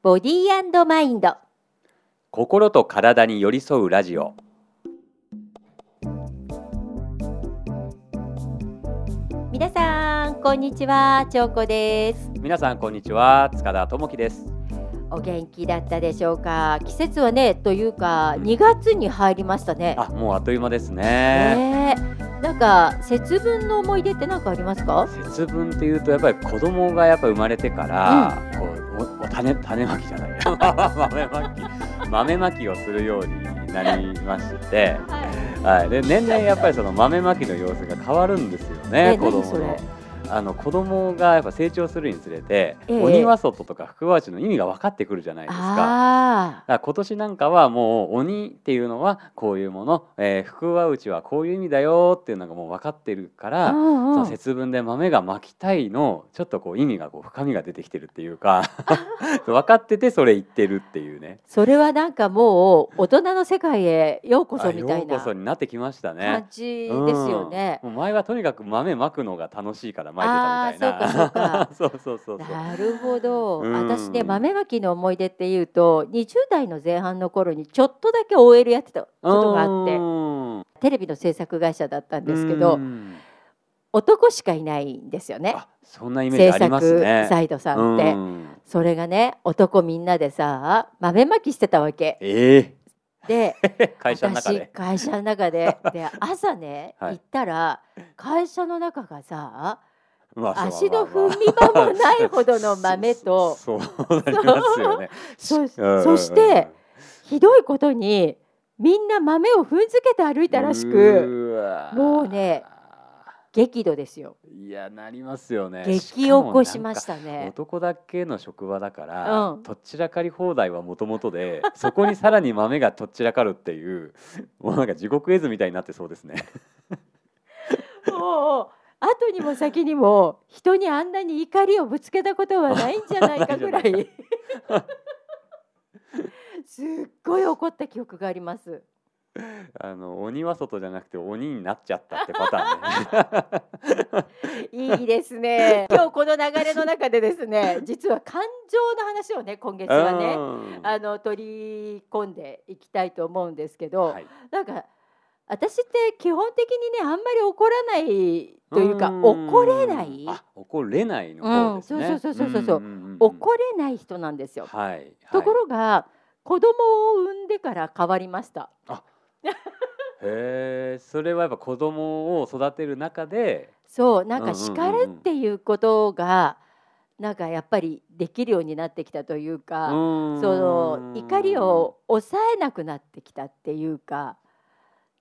ボディーマインド。心と体に寄り添うラジオ。皆さんこんにちは。長子です。皆さんこんにちは。塚田智樹です。お元気だったでしょうか？季節はねというかうん。2月に入りましたね。あもうあっという間ですね。ねえなんか節分の思い出って何かありますか？節分っていうとやっぱり子供がやっぱ生まれてから、こうおお種種まきじゃない。豆まき。豆まきをするようになりまして、はい、で年々やっぱりその豆まきの様子が変わるんですよねえ子供の。あの子供がやっぱ成長するにつれて、ええ鬼は外とか福は内の意味が分かってくるじゃないですか。から今年なんかはもう鬼っていうのはこういうもの、えー、福は内はこういう意味だよっていうのがもう分かってるから、あ、うんそのうん、節分で豆が巻きたいのちょっとこう意味がこう深みが出てきてるっていうか 分かっててそれ言ってるっていうねそれはなんかもう大人の世界へようこそあみたいなようこそになってきました感ね。じですよね。うんもう前はとにかく豆まくのが楽しいから巻いてたみたいな。そうか そうそうそうそう。なるほど、うん。私ね豆まきの思い出っていうと20代の前半の頃にちょっとだけ OL やってたことがあってテレビの制作会社だったんですけどうん。男しかいないんですよね。あそんなイメージ制あります作ね。サイドさんって、うん。それがね男みんなでさ豆まきしてたわけ。えでえ 会社の中私で。会社の中で。で朝ね、はい。行ったら会社の中がさまあ足の踏み場もないほどの豆と。そうね。そしてひどいことにみんな豆を踏んづけて歩いたらしくもうね激怒ですよ。いやなりますよね。激起こしましたたね男だけの職場だから、うん。とっちらかり放題はもともとで そこにさらに豆がとっちらかるっていうもうなんか地獄絵図みたいになってそうですね。もう後にも先にも人にあんなに怒りをぶつけたことはないんじゃないか ぐらないい。すっごい怒った記憶があります。あの鬼は外じゃなくて鬼になっちゃったってパターンね。いいですね。今日この流れの中でですね実は感情の話をね今月はねうん。あの取り込んでいきたいと思うんですけど、はい。なんか私って基本的にねあんまり怒らないというかん。怒れない？あ怒れないの方ですね。うん。そうそうそうそうそう。怒れない人なんですよ。はい。とこはいろが子供を産んでから変わりました。へえそれはやっぱ子供を育てる中で。そうなんか叱るっていうことがなんかやっぱりできるようになってきたというか、その怒りを抑えなくなってきたっていうか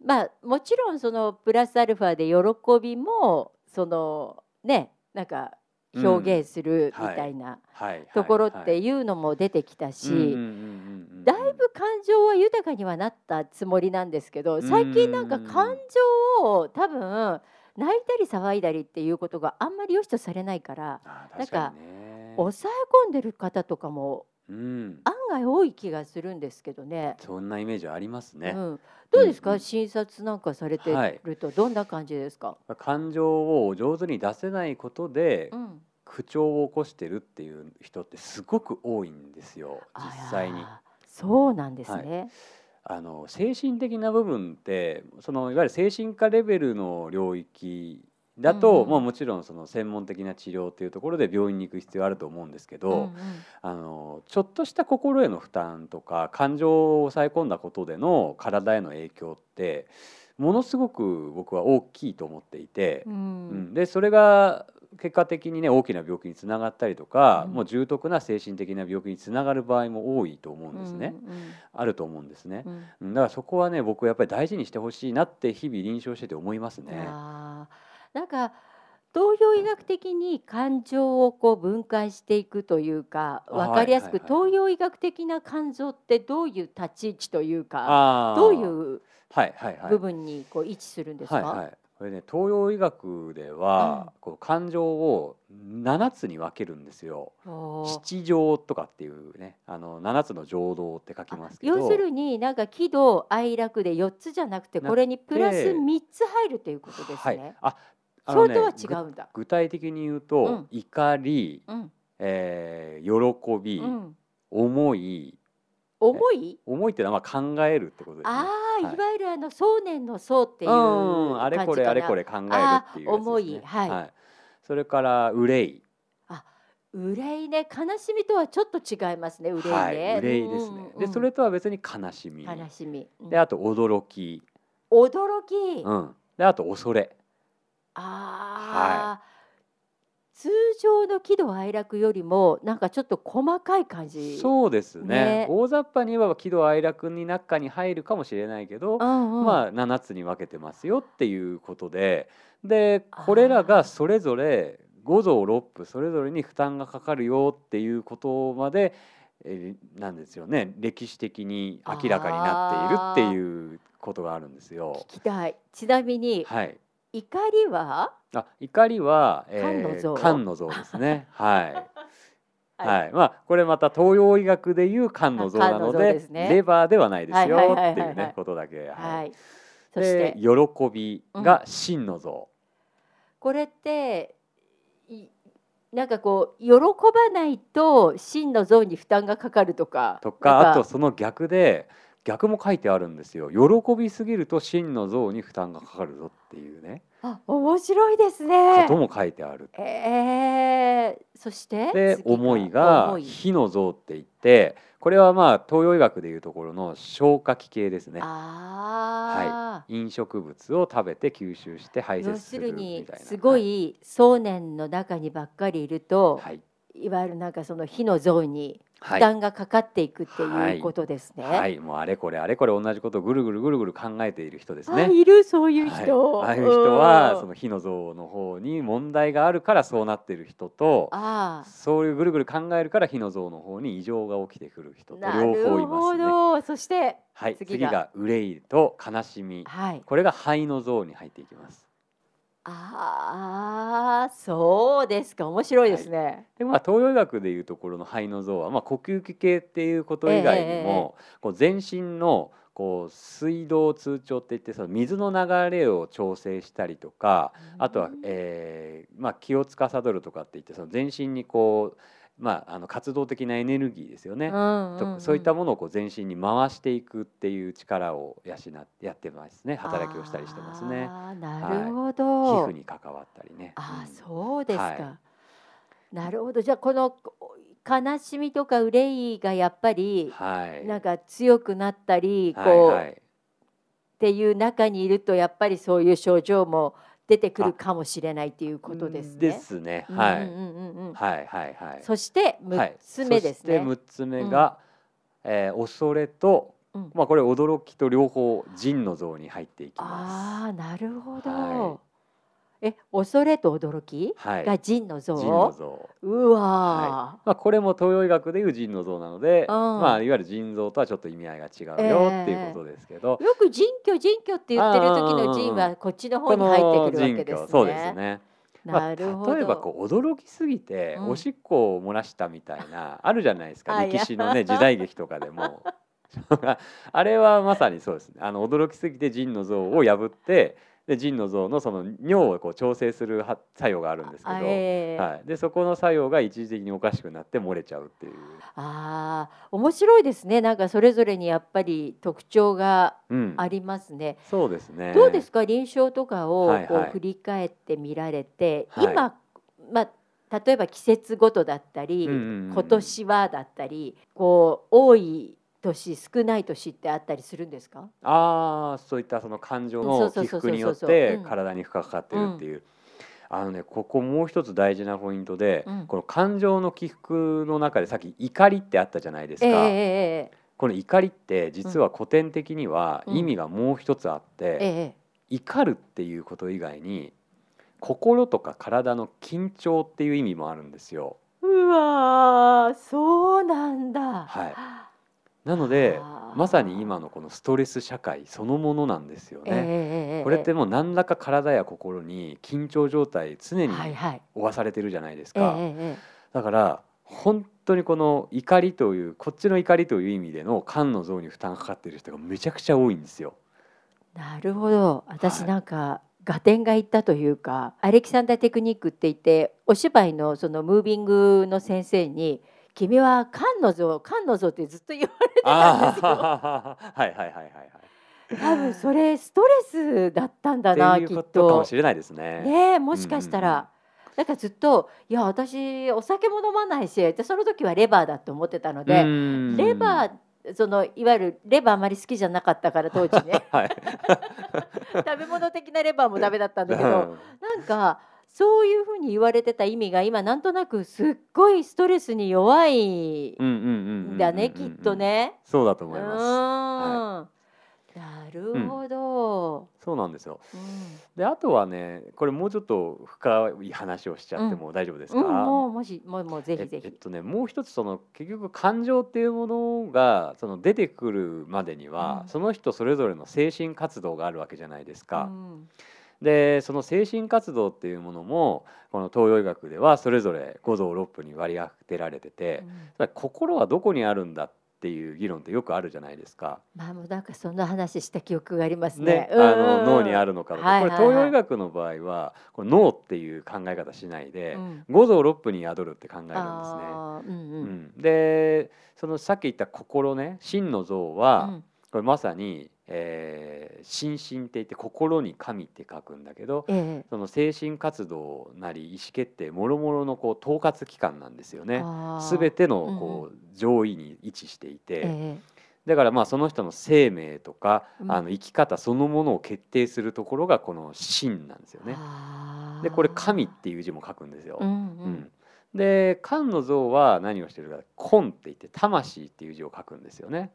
まあもちろんそのプラスアルファで喜びもそのねなんか表現するみたいなはい。ところっはいていうのも出てきたし、だいぶ感情は豊かにはなったつもりなんですけど最近なんか感情を多分泣いたり騒いだりっていうことがあんまり良しとされないからなんか抑え込んでる方とかもうん。案外多い気がするんですけどね。そんなイメージありますね。うん、どうですか、うんうん診察なんかされてはいるとどんな感じですか、感情を上手に出せないことでうん、口調を起こしてるっていう人ってすごく多いんですよあ実際に。らそうなんですね。あの精神的な部分ってそのいわゆる精神科レベルの領域だと、うんうん。まあ、もちろんその専門的な治療っていうところで病院に行く必要あると思うんですけど、うんうん。あのちょっとした心への負担とか感情を抑え込んだことでの体への影響ってものすごく僕は大きいと思っていて、ううん。んでそれが結果的にね大きな病気につながったりとか、うん。もう重篤な精神的な病気につながる場合も多いと思うんですね、あると思うんですね。うん。うん。うんだからそこはね僕はやっぱり大事にしてほしいなって日々臨床してて思いますね。なんか東洋医学的に感情をこう分解していくというかあ分かりやすくはいはいはい東洋医学的な感情ってどういう立ち位置というかどういうはいはい。はい部分にこう位置するんですか、はいはい、これね東洋医学では、こう感情を7つに分けるんですよ。七情とかっていうねあの7つの情動って書きますけど。要するになんか喜怒哀楽で4つじゃなくてこれにプラス3つ入るということですはい。ね。、あそれとは違うんだ。ぐ具体的に言うと、うん。怒り、うん。えー喜び、うん。重い。重い？重いってのはまあ考えるってことですね。ああ、はい。い、わゆるあの想念の想っていううんあれこれあれこれれ考えるっていうやつです、ね、あ重い。はい。それから憂い。憂いね。悲しみとはちょっと違いますね。憂いね、はい、憂いですね。でそれとは別に悲しみ、悲しみ、うん。であと驚き、驚き、うん、であと恐れ、ああ、通常の喜怒哀楽よりもなんかちょっと細かい感じ。そうですね。ね。大雑把に言えば喜怒哀楽に中に入るかもしれないけど、うんうん、まあ7つに分けてますよっていうことででこれらがそれぞれ五臓六腑それぞれに負担がかかるよっていうことまで、えーなんですよね。歴史的に明らかになっているっていうことがあるんですよ。聞きたい。ちなみに、はい、怒りは？あ怒りは、肝の臓肝の臓ですね。はい。はい。はい、まあこれまた東洋医学でいう肝の臓なのでね。レバーではないですよっていうはいねことだけ。ははい。い、そして？で喜びが心の臓。これっていなんかこう喜ばないと真の像に負担がかかるとか？とかあとその逆で逆も書いてあるんですよ。喜びすぎると心の臓に負担がかかるぞっていうねあ面白いですこねと。も書いてある。えー、そしてで次思いが火の臓って言ってこれはまあ東洋医学でいうところの消化器系ですね。ああ、飲食物を食べて吸収して排泄要するみたいな。すごい想念の中にばっかりいると、はい、い、わゆるなんかその火の像にはい、負担がかかっていくってはいいうことですね。はい、もうあれこれあれこれ同じことをぐるぐるぐるぐる考えている人ですあね。いるそういう人。はい、ああいう人はうんその火の像の方に問題があるからそうなっている人とあそういうぐるぐる考えるから火の像の方に異常が起きてくる人とあな両方いますね。ど。そしてはい、次が次が憂いと悲しみはい。これが肺の像に入っていきます。ああそうですか。面白いですね。でまあ東洋医学でいうところの肺の像は、まあ、呼吸器系っていうこと以外にも、こう全身のこう水道通帳っていってその水の流れを調整したりとかあとは、えーまあ、気を司るとかっていってその全身にこう、まあ、あの活動的なエネルギーですよね。とそういったものをこう全身に回していくっていう力を養ってやってますね働きをしたりしてますね。なるほ皮ど。膚に関わったりね。あーうんそうですか。はなるほどじゃあこの悲しみとか憂いがやっぱりはい、なんか強くなったりこう、はいはいっていう中にいるとやっぱりそういう症状も出てくるかもしれないっていうことですね。ですね。はい。うんうんうんうんはいはいはい。そして6つ目ですね。はい、そして6つ目が、えー恐れと、うんまあこれ驚きと両方腎の像に入っていきまああなるほど。はえ恐れと驚き？が腎の像？腎の像。うわー、まあこれも東洋医学でいう腎の像なので、うんまあいわゆる腎臓とはちょっと意味合いが違うよっていうことですけど、よく腎虚腎虚って言ってる時の腎あーはこっちの方に入ってくるわけですね。そうですね。なるほど。まあ、例えばこう驚きすぎてうんおしっこを漏らしたみたいな、あるじゃないですかあ歴史のね時代劇とかでも あれはまさにそうですねあの驚きすぎて腎の像を破ってで腎の像のその尿をこう調整するは作用があるんですけど、あえーはい、でそこの作用が一時的におかしくなって漏れちゃうっていう、あー面白いですね。なんかそれぞれにやっぱり特徴がうん、ありますね。そうですね。どうですか？臨床とかをはいはい。こう振り返ってみられて、はい。今、まあ、例えば季節ごとだったり、うんうんうん。今年はだったりこう多い年少ない年ってあったりするんですか？ああそういったその感情その起伏によって体に負荷がかかってるっていう、あのねここもう一つ大事なポイントで、うん。この感情の起伏の中でさっき怒りってあったじゃないですか、ええええこの怒りって実は古典的にはうん。意味がもう一つあって、えええ。怒るっていうこと以外に心とか体の緊張っていう意味もあるんですよ。うわーそうなんだ。はいなのでまさに今のこのストレス社会そのものなんですよね。ええええこれってもう何らか体や心に緊張状態常にはいはい。負わされてるじゃないですええか、ええだから本当にこの怒りというこっちの怒りという意味での肝の像に負担がかかっている人がめちゃくちゃ多いんですよ。なるほど私はいなんか、合点がいったというかアレキサンダーテクニックって言ってお芝居のそのムービングの先生に君は菅野像菅野像ってずっと言われてたんですよ。はいはいはいはいはい。多分それストレスだったんだなきっと。とかもしれないですね。ねえもしかしたら。だからずっといや私お酒も飲まないしでその時はレバーだと思ってたので、レバーそのいわゆるレバーあまり好きじゃなかったから当時ねはい。食べ物的なレバーもダメだったんだけどうんなんかそういうふうに言われてた意味が今なんとなくすっごいストレスに弱いうんうんうんうんうんんだねきっと。ね。そうだとう思います。んなるほど。そうなんですよ。うんであとはねこれもうちょっと深い話をしちゃっても大丈夫ですか、うん、もうもしもうもうぜひぜひ。ええっとねもう一つその結局感情っていうものがその出てくるまでには、うんその人それぞれの精神活動があるわけじゃないですか。うんでその精神活動っていうものもこの東洋医学ではそれぞれ五臓六腑に割り当てられてて、つまり心はどこにあるんだっていう議論ってよくあるじゃないですか。まあもうなんかそんな話した記憶がありますね。ね。、あの脳にあるるのかとか、はいはいはい。これ東洋医学の場合はこれ脳っていう考え方しないで、うん。五臓六腑に宿るって考えるんですね。あーうんううん。ん、でそのさっき言った心ね真の像は、うん。これまさに、えー、心身って言って心に神って書くんだけどええ。その精神活動なり意思決定もろもろのこう統括機関なんですよね。あー。すべてのうんうんこう上位に位置していて、えだからまあその人の生命とか、うん。あの生き方そのものを決定するところがこの真なんですよえね。でこれ神っていう字も書くんですよ。うんううん。んで漢の像は何をしてるか。根って言って魂っていう字を書くんですよね。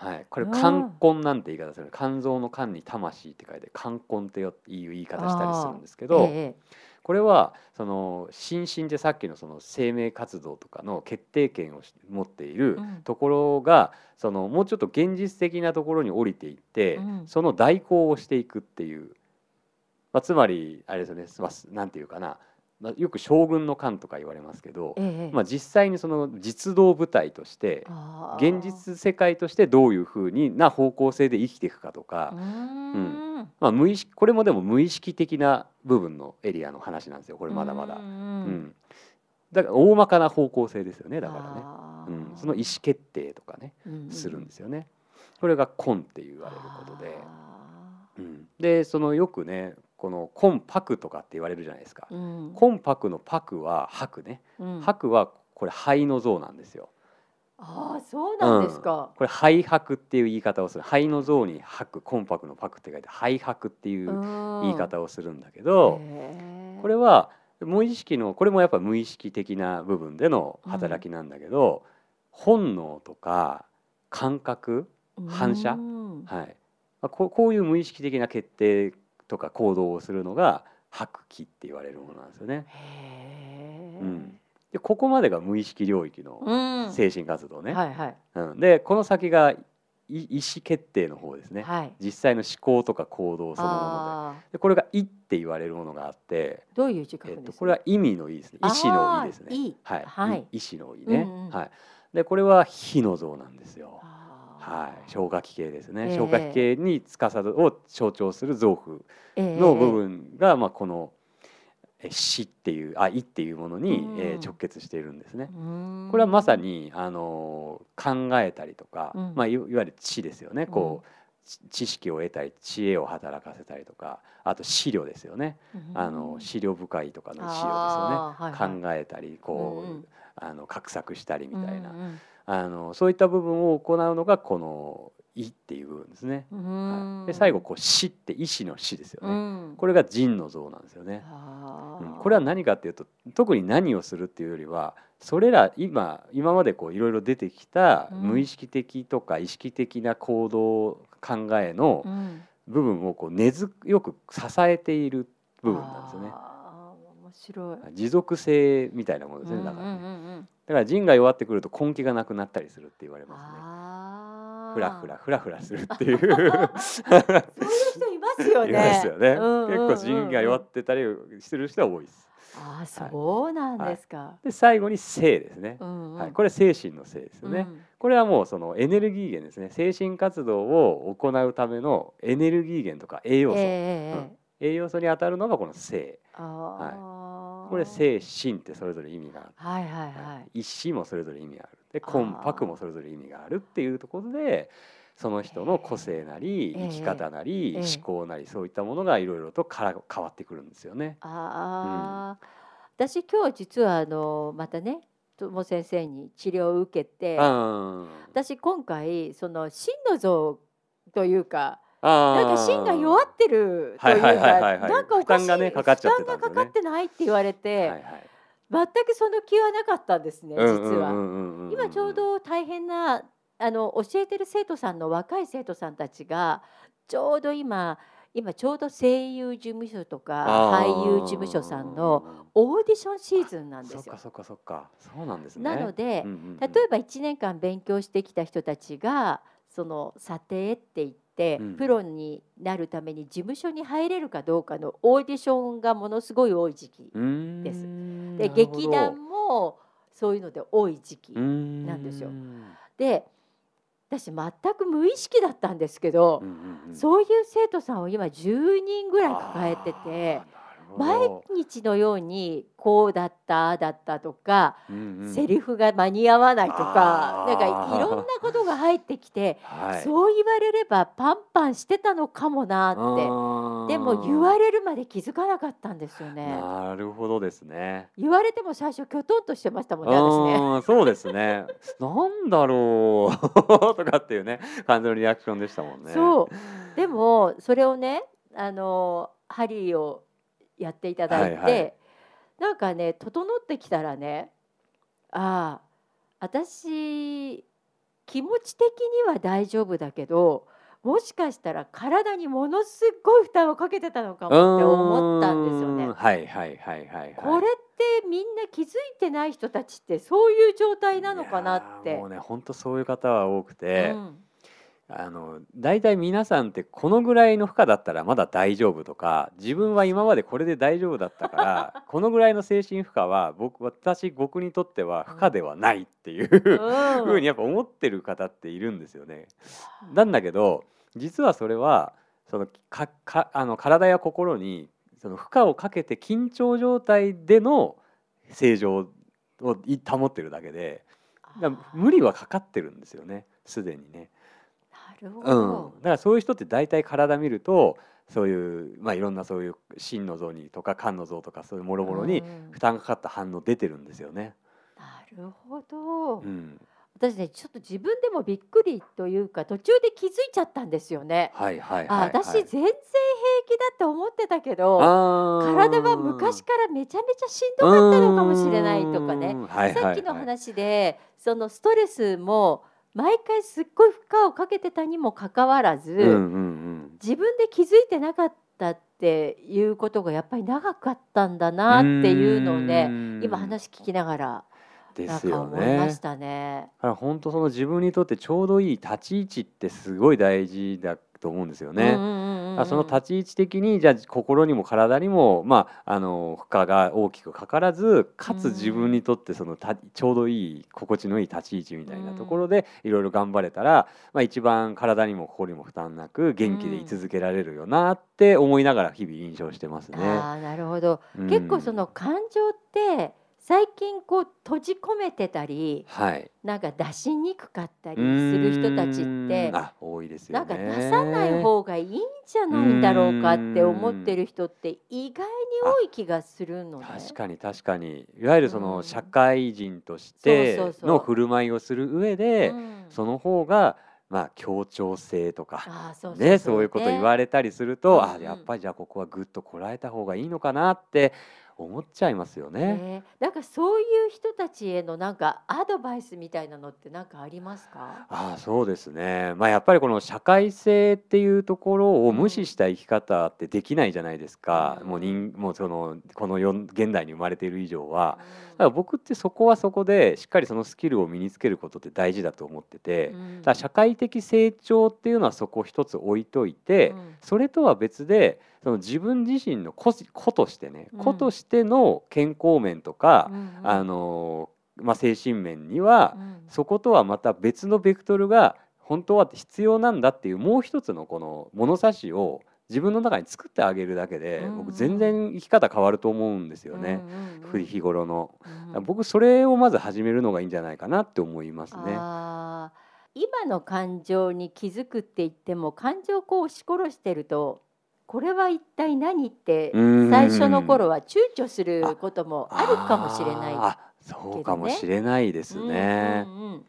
あはい、これうん肝根なんて言い方する。肝臓の肝に魂って書いて肝根っていう言い方したりするんですけーど、えこれはその心身でさっきのその生命活動とかの決定権をし持っているうん。ところが、そのもうちょっと現実的なところに降りていって、うん。その代行をしていくっていう、まあ、つまりあれですよね、まあ、なんていうかな、まあ、よく将軍の官とか言われますけど、えええまあ、実際にその実動部隊として現実世界としてどういうふうにな方向性で生きていくかとかう、ーん。まあ、無意識これもでも無意識的な部分のエリアの話なんですよこれまだまだ。ううんん。だから大まかな方向性ですよねだからね、うん、その意思決定とかねうんするんですよね。これが根って言われることで、あうん、でそのよくねこの根白とかって言われるじゃないですか。ー。うん。根白の白は白ね、うん。白はこれ灰の像なんですよ。ああそうなんですか。これ灰白っていう言い方をする。灰の像に白根白の白って書いて灰白っていう言言い方をするんだけど、これは無意識のこれもやっぱ無意識的な部分での働きなんだけど、本能とか感覚、反射？うんはい。まこういう無意識的な決定とか行動をするのが白気って言われるものなんですよね。へえ。うんでここまでが無意識領域のうん精神活動ね。はいはいうん、でこの先がい意思決定の方ですね。はい。実際の思考とか行動そのものででこれが「意」って言われるものがあって、どういう字書くえっと。これは意味の意ですね意思の意ですね。はい、はい意意思の意ね、うんうんはい。でこれは火の像なんですよ。あーはい、消化器系ですね。ええ消化器系に司るを象徴する臓腑ええの部分が、まあこのえ死っていうあ意っていうものに、うんえー直結しているんですね。うんこれはまさにあのー考えたりとか、うんまあいわゆる知ですよね。こう、ち知識を得たり知恵を働かせたりとか、あと資料ですよね。あの資料深いとかの資料ですよね。はいはい考えたりこう、うんうんあの画策したりみたいな、うんあのそういった部分を行うのがこの「意」っていう部分ですね。で最後こう「死」って意志の死ですよね。うん。これが人の像なんですよね。うん。これは何かっていうと特に何をするっていうよりはそれら今今までこういろいろ出てきたうん。無意識的とか意識的な行動考えのうん。部分をこう根強く支えている部分なんですよね。あー面白い。持続性みたいなものですねだからね。うんうんうんうんだから人が弱ってくると根気がなくなったりするって言われますね。あーふらふらふらふらするっていう そういう人いますよね。いますよね。うんうんうん結構人が弱ってたりしてる人は多いです。ああそうなんですか。で最後に性ですね。うんうんはい、これ精神の性ですよね。うんこれはもうそのエネルギー源ですね。精神活動を行うためのエネルギー源とか栄養素、ええええ栄養素に当たるのがこの性。ああこれ精神ってそれぞれ意味がある。はいはいはい。一子もそれぞれ意味がある。で魂魄もそれぞれ意味があるっていうところでその人の個性なりええ。生き方なりええ。思考なりそういったものがいろいろとから変わってくるんですよね。ああ、私今日実はあのまたね友先生に治療を受けて、あ私今回その心の像というかあなんか心が弱ってるというか、なんかお負担がねかかっちゃっ負担がかかってないって言われて、はいはい。全くその気はなかったんですね、実は。は今ちょうど大変なあの教えてる生徒さんの若い生徒さんたちがちょうど今今ちょうど声優事務所とか俳優事務所さんのオーディションシーズンなんですよ。そっか。そっかそっか。そうなんですね。なので例えば1年間勉強してきた人たちがその査定って言って、うんプロになるために事務所に入れるかどうかのオーディションがものすごい多い時期です。で劇団もそういうので多い時期なんですよ。で私全く無意識だったんですけど、そういう生徒さんを今10人ぐらい抱えてて毎日のようにこうだっただったとか、うんうんセリフが間に合わないとかなんかいろんなことが入ってきて、はいそう言われればパンパンしてたのかもなってでも言われるまで気づかなかったんですよね。なるほどですね。言われても最初きょとんとしてましたもんね私ね。うんそうですね。なんだろう とかっていうね感じのリアクションでしたもんね。そうでもそれをねあのハリーをやっていただいて、はいはいなんかね整ってきたらねああ私気持ち的には大丈夫だけどもしかしたら体にものすごい負担をかけてたのかもって思ったんですよね。はいはいはいはいはい。これってみんな気づいてない人たちってそういう状態なのかなってもう。ね本当そういう方は多くて、うんあの大体皆さんってこのぐらいの負荷だったらまだ大丈夫とか自分は今までこれで大丈夫だったから このぐらいの精神負荷は僕私僕にとっては負荷ではないっていう、うんふうにやっぱ思ってる方っているんですよね。なんだけど実はそれはそのかかあの体や心にその負荷をかけて緊張状態での正常をい保ってるだけで無理はかかってるんですよねすでにね。なるほうん、ど。だからそういう人って大体体見るとそういう、まあ、いろんなそういう心の像にとか肝の像とかそういうもろもろにうん負担がかかった反応出てるんですよね。なるほど。うん、私ねちょっと自分でもびっくりというか途中で気づいちゃったんですよね。はいはいあはい、はい。私全然平気だって思ってたけど体は昔からめちゃめちゃしんどかったのかもしれないとかね。うんはいはいはいさっきの話でそのストレスも毎回すっごい負荷をかけてたにもかかわらず、うんうんうん自分で気づいてなかったっていうことがやっぱり長かったんだなっていうのをねうん今話聞きながらですよなんか思いまねし。たね。だから本当その自分にとってちょうどいい立ち位置ってすごい大事だと思うんですよね。うんうんうんうんあその立ち位置的にじゃあ心にも体にも、まあ、あの負荷が大きくかからずかつ自分にとってそのたちょうどいい心地のいい立ち位置みたいなところでいろいろ頑張れたら、まあ、一番体にも心にも負担なく元気で居続けられるよなって思いながら日々印象してますね。ああなるほど、うん。結構その感情って最近こう閉じ込めてたりはい、なんか出しにくかったりする人たちうって多いですよね。なんか出さない方がいいんじゃないんだろうかって思ってる人って意外に多い気がするのね。確かに確かに。いわゆるそうん。の社会人としての振る舞いをする上で、うん。その方がまあ協調性とかねそういうこと言われれたりすると、うん。あやっぱりじゃあここはぐっとこらえた方がいいのかなって思っちゃいますよね。ね、なんかそういう人たちへのなんかアドバイスみたいなのってなんかありますか？ああそうですね、まあ、やっぱりこの社会性っていうところを無視した生き方ってできないじゃないですか、うん。もう人もうそのこの世現代に生まれている以上は。うん。だから僕ってそこはそこでしっかりそのスキルを身につけることって大事だと思ってて、うん。だから社会的成長っていうのはそこを一つ置いといて、うん。それとは別でその自分自身の個個としてね、うん。個としての健康面とかう、んあのまあ、精神面には、うん。そことはまた別のベクトルが本当は必要なんだっていうもう一つのこの物差しを自分の中に作ってあげるだけで、うん。うん僕全然生き方変わると思うんですよね、うんうんふ日頃の、うん。僕それをまず始めるのがいいんじゃないかなって思いますね。今の感情に気づくって言っても感情をこう押し殺してるとこれは一体何ってうん最初の頃は躊躇することもあるかもしれない。あーそうかもしれないですね。うんうんうん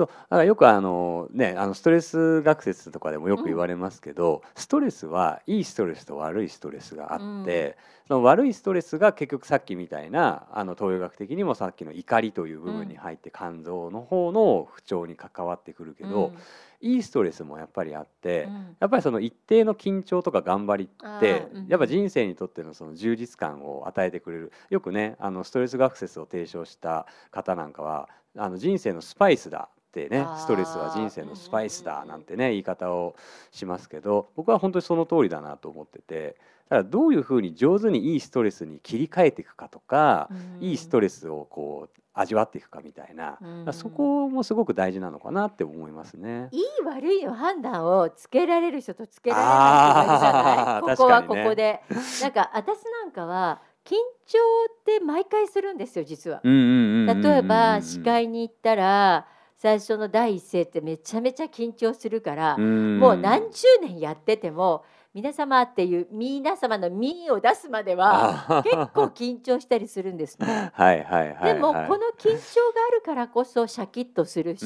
そうだからよくあのねあのストレス学説とかでもよく言われますけど、ストレスはいいストレスと悪いストレスがあって、その悪いストレスが結局さっきみたいなあの東洋学的にもさっきの怒りという部分に入って肝臓の方の不調に関わってくるけど、いいストレスもやっぱりあって、うん。やっぱりその一定の緊張とか頑張りってやっぱ人生にとってのその充実感を与えてくれる。よくねあのストレス学説を提唱した方なんかはあの人生のスパイスだってねストレスは人生のスパイスだなんてね言い方をしますけど僕は本当にその通りだなと思っててだからどういうふうに上手にいいストレスに切り替えていくかとか、いいストレスをこう味わっていくかみたいな、そこもすごく大事なのかなって思いますね。いい悪いの判断をつけられる人とつけられない人がいるじゃない。ここはここで、なんか私なんかは緊張って毎回するんですよ実は。例えば司会に行ったら最初の第一声ってめちゃめちゃ緊張するから、もう何十年やってても皆様っていう皆様の「み」を出すまでは結構緊張したりするんですね。はいはいはいはい。でもこの緊張があるからこそシャキッとするし、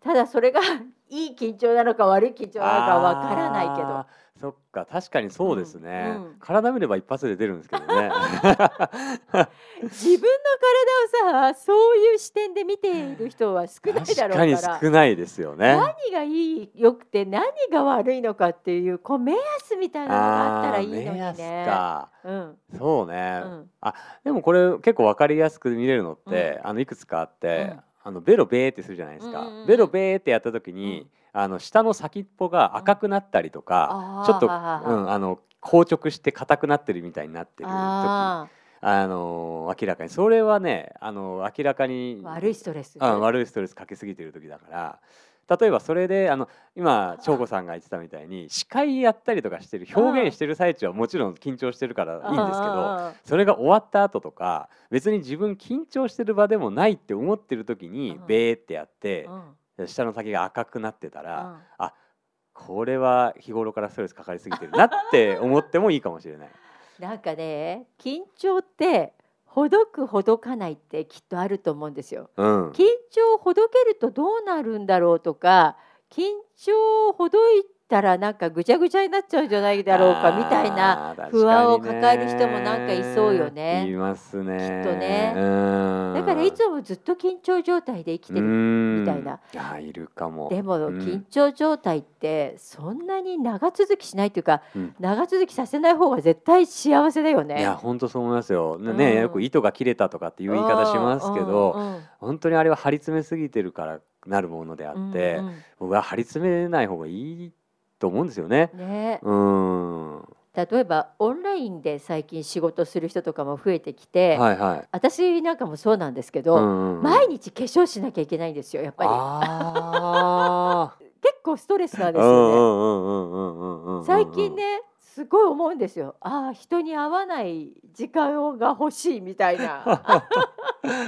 ただそれが いい緊張なのか悪い緊張なのかわからないけどそっか確かにそうですね、うんうん。体見れば一発で出るんですけどね。自分の体をさそういう視点で見ている人は少ないだろうか確からに少ないですよね。何がいいよくて何が悪いのかっていうこう目安みたいなのがあったらいいのにあー目安ね。か。うん。そうね、うん。でもこれ結構わかりやすく見れるのって、あのいくつかあって、うん。あのベロベーってするじゃないですか、うんうんうん。ベロベーってやった時に、あの下の先っぽが赤くなったりとか、ちょっと、うん、あの硬直して硬くなってるみたいになってる時ああの明らかに。それはねあの明らかにー悪いストレス。あ悪いストレスかけすぎてる時だから例えばそれであの今長子さんが言ってたみたいに司会やったりとかしてる表現してる最中はもちろん緊張してるからいいんですけどあそれが終わった後とか別に自分緊張してる場でもないって思ってる時にうん。ベーってやって下の先が赤くなってたらうんあこれは日頃からストレスかかりすぎてるなって思ってもいいかもしれない。なんかね緊張ってほどくほどかないってきっとあると思うんですよ。うん、緊張をほどけるとどうなるんだろうとか緊張をほどいたらなんかぐちゃぐちゃになっちゃうんじゃないだろうかみたいな不安を抱える人もなんかいそうよねいますね。きっとねうんだからいつもずっと緊張状態で生きてるみたいな。うんあーいるかも。でもうん緊張状態ってそんなに長続きしないというか、うん長続きさせない方が絶対幸せだよね。いや本当そう思いますよ。ねねうんよく糸が切れたとかっていう言い方しますけど、うんうん本当にあれは張り詰めすぎてるからなるものであうんって、うん僕は張り詰めない方がいいと思うんですよね。ねうん。は例えばオンラインで最近仕事する人とかも増えてきて、いはい。私なんかもそうなんですけど、うんうん毎日化粧しなきゃいけないんですよやっぱりあ 結構ストレスなんあ。ですよね。うんうんうんうんうんうんうん。最近。ねすごい思うんですよああ人に会わない時間が欲しいみたいな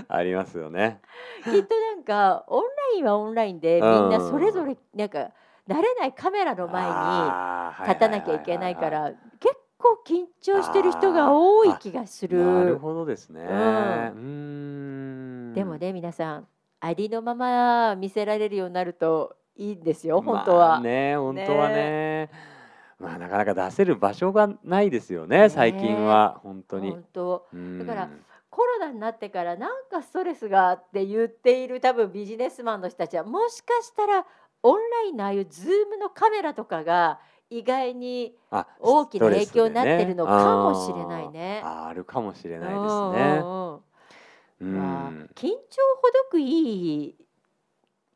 ありますよね。きっとなんかオンラインはオンラインでみんなそれぞれなんか慣れないカメラの前にに立たなきゃいけないから結構緊張してる人が多い気がする。なるほどですね。ううん。でもね皆さんありのまま見せられるようになるといいんですよ本当は。まあね本当はね。まあなかなか出せる場所がないですよね最近は本当に。本当うんだからコロナになってからなんかストレスがって言っている多分ビジネスマンの人たちはもしかしたらオンラインのああいうズームのカメラとかが意外にあ大きな影響になってるのかもしれないね。あーあるかもしれないですね。うん緊張ほどくいい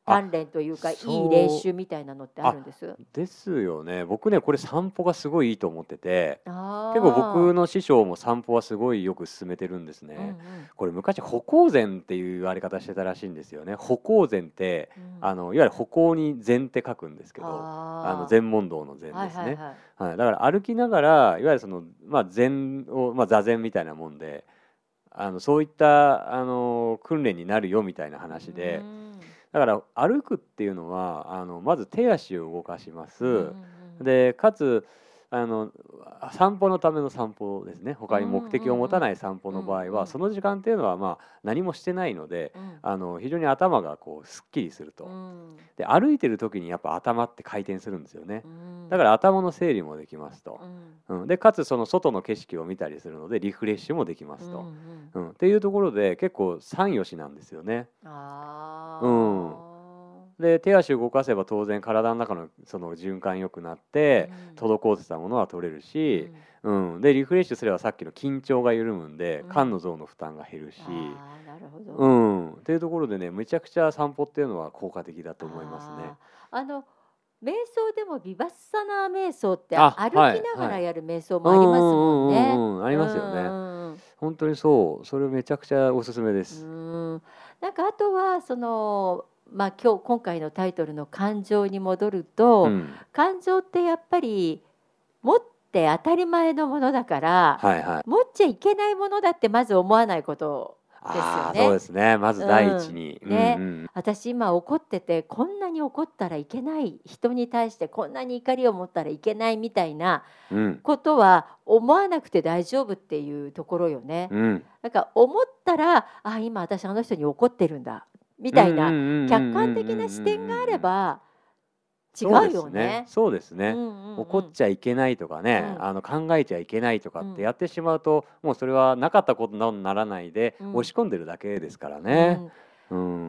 鍛錬というかいい練習みたいなのってあるんです？ですよね。僕ねこれ散歩がすごいいいと思ってて結結構僕の師匠も散歩はすごいよく進めてるんですね、うんうん。これ昔歩行禅っていう言われ方してたらしいんですよね。歩行禅ってうん。あのいわゆる歩行に禅って書くんですけどああの禅問答の禅はいですね、はいはいはい、だから歩きながらいわゆるその、まあ、禅を、まあ、座禅みたいなもんであのそういったあの訓練になるよみたいな話でうんだから歩くっていうのはあのまず手足を動かします、うんうんうん。でかつあの散歩のための散歩ですね。他に目的を持たない散歩の場合はその時間っていうのはまあ何もしてないのでうん。あの非常に頭がこうすっきりすると。うん。で歩いてる時にやっぱ頭って回転するんですよね。うん。だから頭の整理もできますと。う。ん。うん、でかつその外の景色を見たりするのでリフレッシュもできますと。うんっていうところで結構三よしなんですよね。あうんで手足を動かせば当然体の中のその循環良くなってうん。滞ってたものは取れるーし、うん。うん。でリフレッシュすればさっきの緊張が緩むんでうん。肝の臓の負担が減るし、うん、っていうところでねめちゃくちゃ散歩っていうのは効果的だと思いますね。あの瞑想でもビバッサナー瞑想ってあ歩きはいながらはいやる瞑想もありますもんね。うんうんうんうんありますよね。ね。本当にそう。それめちゃくちゃおすすめです。うん。なんかあとはそのまあ今日今回のタイトルの感情に戻ると、うん。感情ってやっぱり持って当たり前のものだから、はいはい。持っちゃいけないものだってまず思わないことですよね。そうですね。まず第一に。うん。ねうんうん。私今怒っててこんなに怒ったらいけない人に対してこんなに怒りを持ったらいけないみたいなうん。ことは思わなくて大丈夫っていうところよね。うん。なんか思ったらあ今私あの人に怒ってるんだみたいな客観的な視点があれば違うよね。そうですね。うんうんうん。怒っちゃいけないとかね、うん。あの考えちゃいけないとかっうん。てやってしまうと、もうそれはなかったことにならないで、うん。押し込んでるだけですからね。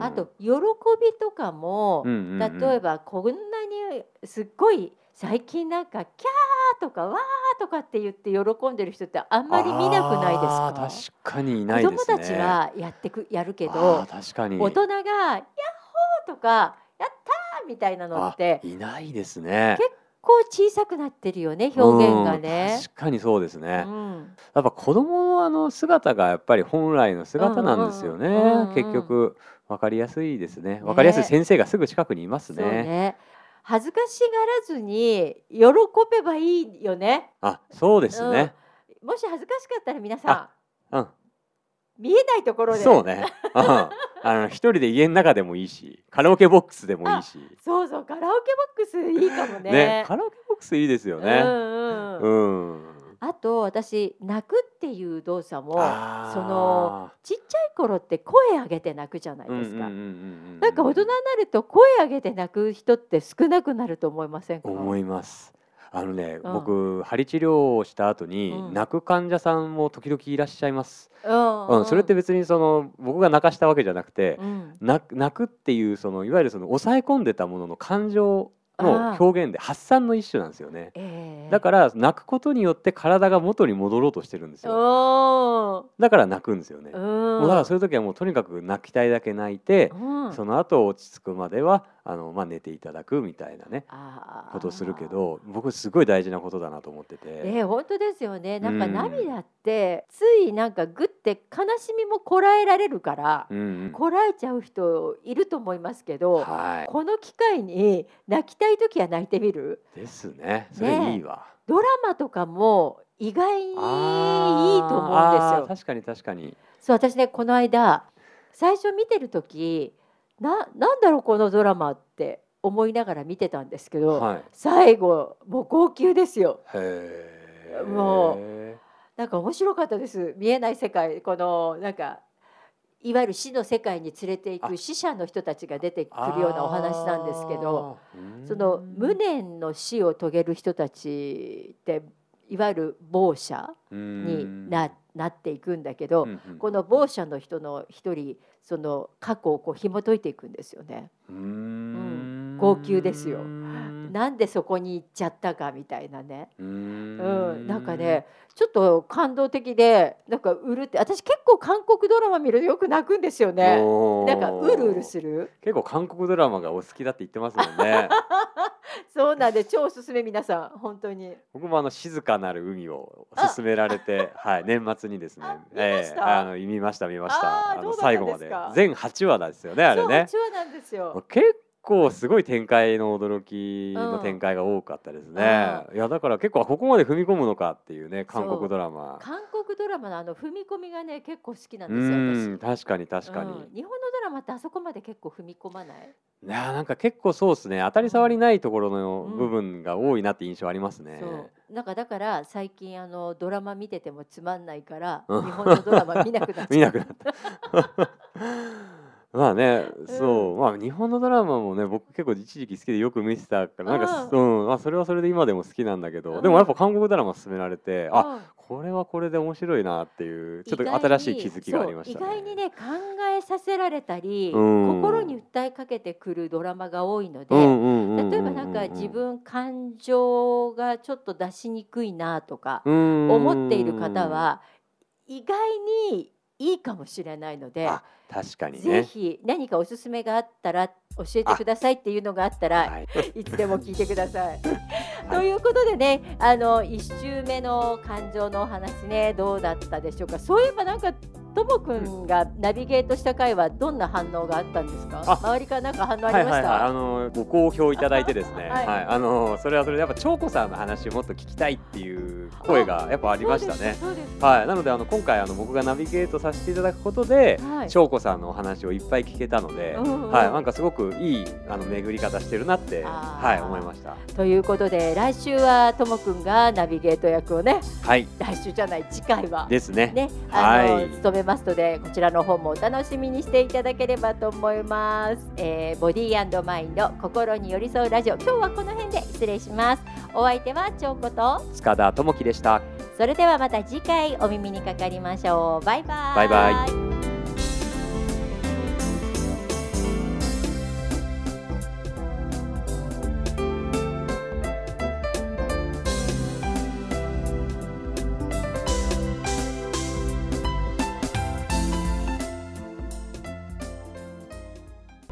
あと喜びとかも、例えばこんなにすっごい最近なんか「キャー」とか「わー」とかって言って喜んでる人ってあんまり見なくないですか？確かにいないですね。子供たちはやってくやるけあどー確かに大人が「ヤッホー」とか「やったー」みたいなのってあいないですね。結構小さくなってるよね表現がねうん。確かにそうですね。うんやっぱ子供のあの姿がやっぱり本来の姿なんですよね。うんうんうんうん結局わかりやすいですね。わかりやすい先生がすぐ近くにいますそうね。ね恥ずかしがらずに喜べばいいよね。あ、そうですね。もし恥ずかしかったら皆さうん。ん見えないところでそうね。うんあの一人で家の中でもいいし、カラオケボックスでもいいし。そうそうカラオケボックスいいかもね。ね、カラオケボックスいいですようね。んうんうん。あと私泣くっていう動作もそのちっちゃい頃って声上げて泣くじゃないですか。なんか大人になると声上げて泣く人って少なくなると思いませんか？思います。あのね、うん僕針治療をした後に、うん泣く患者さんも時々いらっしゃいます。うんうん、それって別にその僕が泣かしたわけじゃなくて、泣くっていうそのいわゆるその抑え込んでたものの感情の表現で発散の一種なんですよね。ええだから泣くことによって体が元に戻ろうとしてるんですよ。だから泣くんですよね。うんもうだからそういう時はもうとにかく泣きたいだけ泣いて、うんその後落ち着くまではあのまあ寝ていただくみたいなねことをするけど、僕すごい大事なことだなと思ってて。えー、本当ですよねなんかうん涙ってついなんかグって悲しみもこらえられるから、うんうんこらえちゃう人いると思いますけど、はこの機会に泣きたい時は泣いてみる？い。ですね。それいいわ。ドラマとかも意外にいいと思うんですよ。確かに確かに。そう私ねこの間最初見てる時ななんだろうこのドラマって思いながら見てたんですけど、はい。最後もう号泣ですよ。もなんか面白かったです。見えない世界。このなんかいわゆる死の世界に連れていあ。く死者の人たちが出てくるようなお話なんですけどそのうん。無念の死を遂げる人たちっていわゆる亡者にななっていくんだけど、うんうん。この亡者の人の一人その過去をこう紐解いていくんですよね。うーん。号泣ですよ。なんでそこに行っちゃったかみたいなね、ううん。ん、なんかねちょっと感動的でなんかうるって私結構韓国ドラマ見るとよく泣くんですよね。なんかうるうるする？結構韓国ドラマがお好きだって言ってますもんね そうなんで超おすすめ皆さん本当に。僕もあの静かなる海を勧められてはい年末にですね。あ見ました？あの見ました見ました。のあーどうだった最後まで。全8話ですよねあれね。そううちはなんですよ。結構すごい展開の驚きの展開が多かったですね、いやだから結構ここまで踏み込むのかっていうね韓国ドラマ。韓国ドラマのあの踏み込みがね結構好きなんうですよん確かに確私。かに、うん。日本のドラマってあそこまで結構踏み込まない？いやなんか結構そうですね。当たり障りないところのうん。部分が多いなって印象ありますね、そう。なんかだから最近あのドラマ見ててもつまんないからうん。日本のドラマ見なくなっちゃう。見なくなったまあね、そう。まあ日本のドラマもね僕結構一時期好きでよく見てたからなんか、うん。まあ、それはそれで今でも好きなんだけど、うん。でもやっぱ韓国ドラマ勧められて、あうん。これはこれで面白いなっていうちょっと新しい気づきがありましたね。意外にね考えさせられたり、うん。心に訴えかけてくるドラマが多いので、うんうんうんうんうん例えばなんか自分感情がちょっと出しにくいなとか思思っている方は意外にいいかもしれないので、あ確かにぜね。ひ何かおすすめがあったら教えてくださいっていうのがあったらはい、いつでも聞いてください。ということでねあの1週目の感情のお話ねどうだったでしょうか？そういえばなんかともくんがナビゲートした回はどんな反応があったんですか？あ周りからなんか反応ありました、はいはいはい、あのご好評いただいてですね、はい。はい、あのそれはそれでやっぱ長子さんの話をもっと聞きたいっていう声がやっぱありましたね。はい、なのであの今回あの僕がナビゲートさせていただくことで、はい。翔子さんのお話をいっぱい聞けたので、うんうんはい、なんかすごくいいあの巡り方してるなって、はい、思いました。ということで来週はともくんがナビゲート役をねはい、来週じゃない次回は。ですね。ねあの、はい。務めますのでこちらの方もお楽しみにしていただければと思います、えー、ボディーマインド心に寄り添うラジオ。今日はこの辺で失礼します。お相手は長子と塚田智樹でした。それではまた次回お耳にかかりましょう。バイバイ。バイバイ。